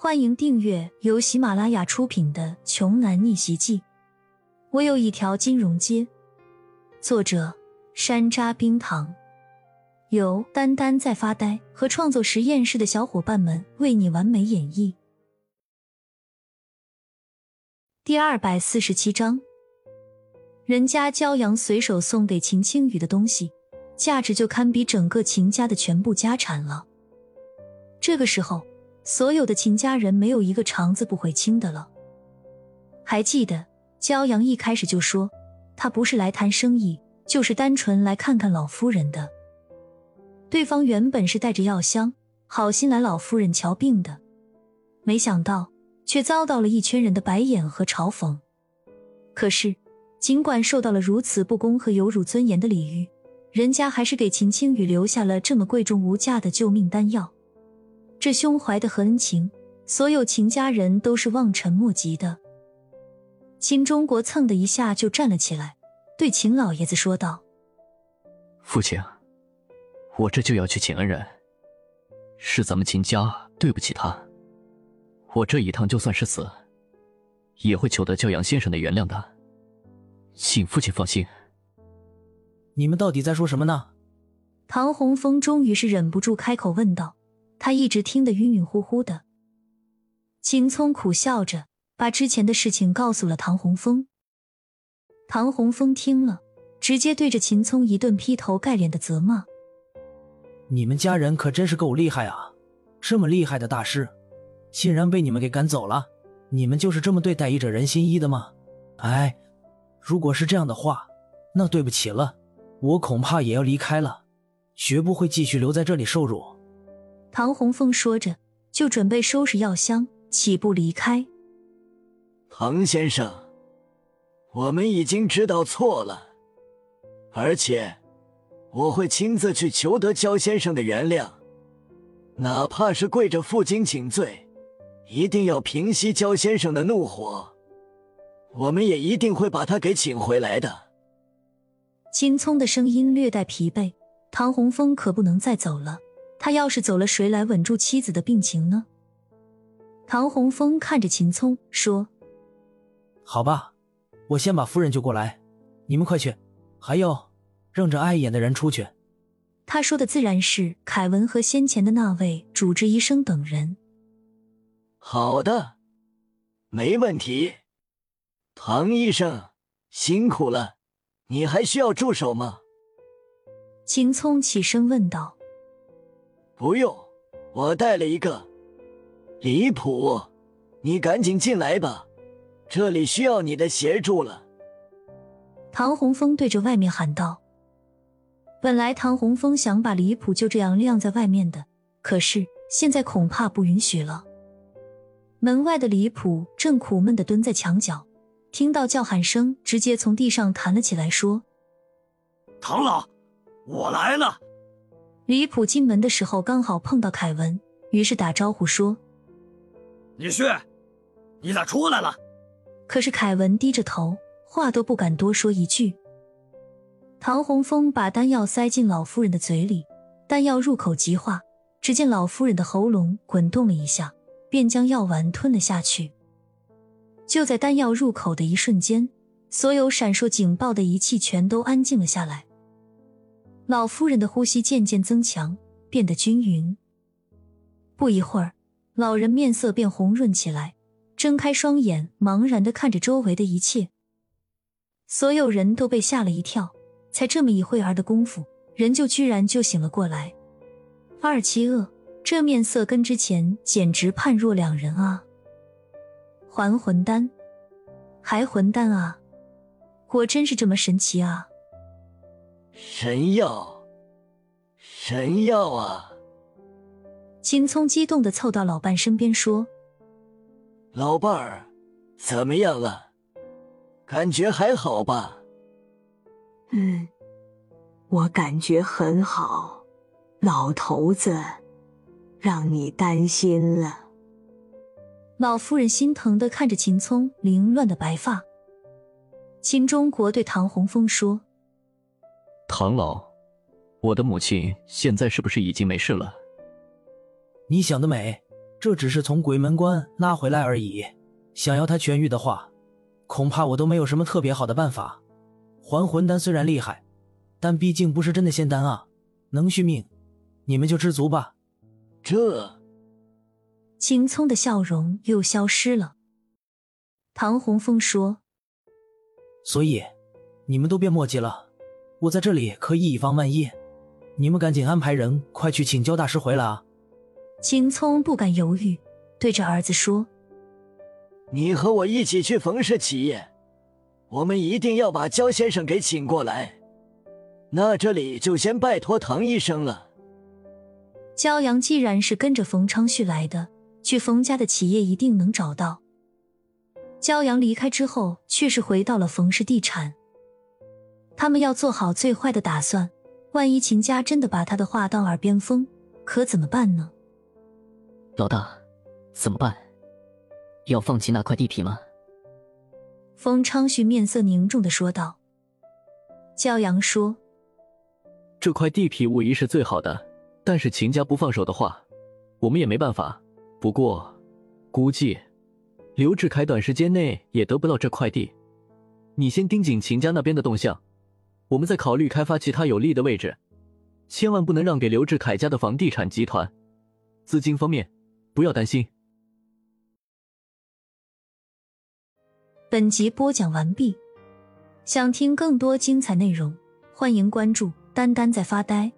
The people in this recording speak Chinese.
欢迎订阅由喜马拉雅出品的《穷男逆袭记》。我有一条金融街。作者：山楂冰糖，由丹丹在发呆和创作实验室的小伙伴们为你完美演绎。第二百四十七章，人家骄阳随手送给秦青雨的东西，价值就堪比整个秦家的全部家产了。这个时候。所有的秦家人没有一个肠子不悔青的了。还记得骄阳一开始就说，他不是来谈生意，就是单纯来看看老夫人的。对方原本是带着药箱，好心来老夫人瞧病的，没想到却遭到了一圈人的白眼和嘲讽。可是，尽管受到了如此不公和有辱尊严的礼遇，人家还是给秦青雨留下了这么贵重无价的救命丹药。这胸怀的和恩情，所有秦家人都是望尘莫及的。秦中国蹭的一下就站了起来，对秦老爷子说道：“父亲，我这就要去请恩人，是咱们秦家对不起他。我这一趟就算是死，也会求得教养先生的原谅的，请父亲放心。”你们到底在说什么呢？唐洪峰终于是忍不住开口问道。他一直听得晕晕乎乎的，秦聪苦笑着把之前的事情告诉了唐洪峰。唐洪峰听了，直接对着秦聪一顿劈头盖脸的责骂：“你们家人可真是够厉害啊！这么厉害的大师，竟然被你们给赶走了！你们就是这么对待一者人心医的吗？哎，如果是这样的话，那对不起了，我恐怕也要离开了，绝不会继续留在这里受辱。”唐洪峰说着，就准备收拾药箱，起步离开。唐先生，我们已经知道错了，而且我会亲自去求得焦先生的原谅，哪怕是跪着负荆请罪，一定要平息焦先生的怒火。我们也一定会把他给请回来的。青葱的声音略带疲惫，唐洪峰可不能再走了。他要是走了，谁来稳住妻子的病情呢？唐洪峰看着秦聪说：“好吧，我先把夫人救过来，你们快去。还有，让着碍眼的人出去。”他说的自然是凯文和先前的那位主治医生等人。好的，没问题。唐医生辛苦了，你还需要助手吗？秦聪起身问道。不用，我带了一个。离谱，你赶紧进来吧，这里需要你的协助了。唐洪峰对着外面喊道。本来唐洪峰想把离谱就这样晾在外面的，可是现在恐怕不允许了。门外的离谱正苦闷的蹲在墙角，听到叫喊声，直接从地上弹了起来，说：“唐老，我来了。”李普进门的时候刚好碰到凯文，于是打招呼说：“女婿，你咋出来了？”可是凯文低着头，话都不敢多说一句。唐洪峰把丹药塞进老夫人的嘴里，丹药入口即化，只见老夫人的喉咙滚动了一下，便将药丸吞了下去。就在丹药入口的一瞬间，所有闪烁警报的仪器全都安静了下来。老夫人的呼吸渐渐增强，变得均匀。不一会儿，老人面色变红润起来，睁开双眼，茫然的看着周围的一切。所有人都被吓了一跳，才这么一会儿的功夫，人就居然就醒了过来。二七恶，这面色跟之前简直判若两人啊！还魂丹，还魂丹啊！果真是这么神奇啊！神药，神药啊！秦聪激动的凑到老伴身边说：“老伴儿，怎么样了？感觉还好吧？”“嗯，我感觉很好。”老头子，让你担心了。老夫人心疼的看着秦聪凌乱的白发。秦中国对唐洪峰说。唐老，我的母亲现在是不是已经没事了？你想得美，这只是从鬼门关拉回来而已。想要她痊愈的话，恐怕我都没有什么特别好的办法。还魂丹虽然厉害，但毕竟不是真的仙丹啊，能续命，你们就知足吧。这秦聪的笑容又消失了。唐洪峰说：“所以，你们都别墨迹了，我在这里可以以防万一。你们赶紧安排人，快去请焦大师回来啊！”秦聪不敢犹豫，对着儿子说：“你和我一起去冯氏企业，我们一定要把焦先生给请过来。那这里就先拜托唐医生了。”焦阳既然是跟着冯昌旭来的，去冯家的企业一定能找到。焦阳离开之后，却是回到了冯氏地产。他们要做好最坏的打算，万一秦家真的把他的话当耳边风，可怎么办呢？老大，怎么办？要放弃那块地皮吗？冯昌旭面色凝重的说道。焦阳说：“这块地皮无疑是最好的，但是秦家不放手的话，我们也没办法。不过，估计……”刘志凯短时间内也得不到这块地，你先盯紧秦家那边的动向，我们再考虑开发其他有利的位置，千万不能让给刘志凯家的房地产集团。资金方面，不要担心。本集播讲完毕，想听更多精彩内容，欢迎关注“丹丹在发呆”。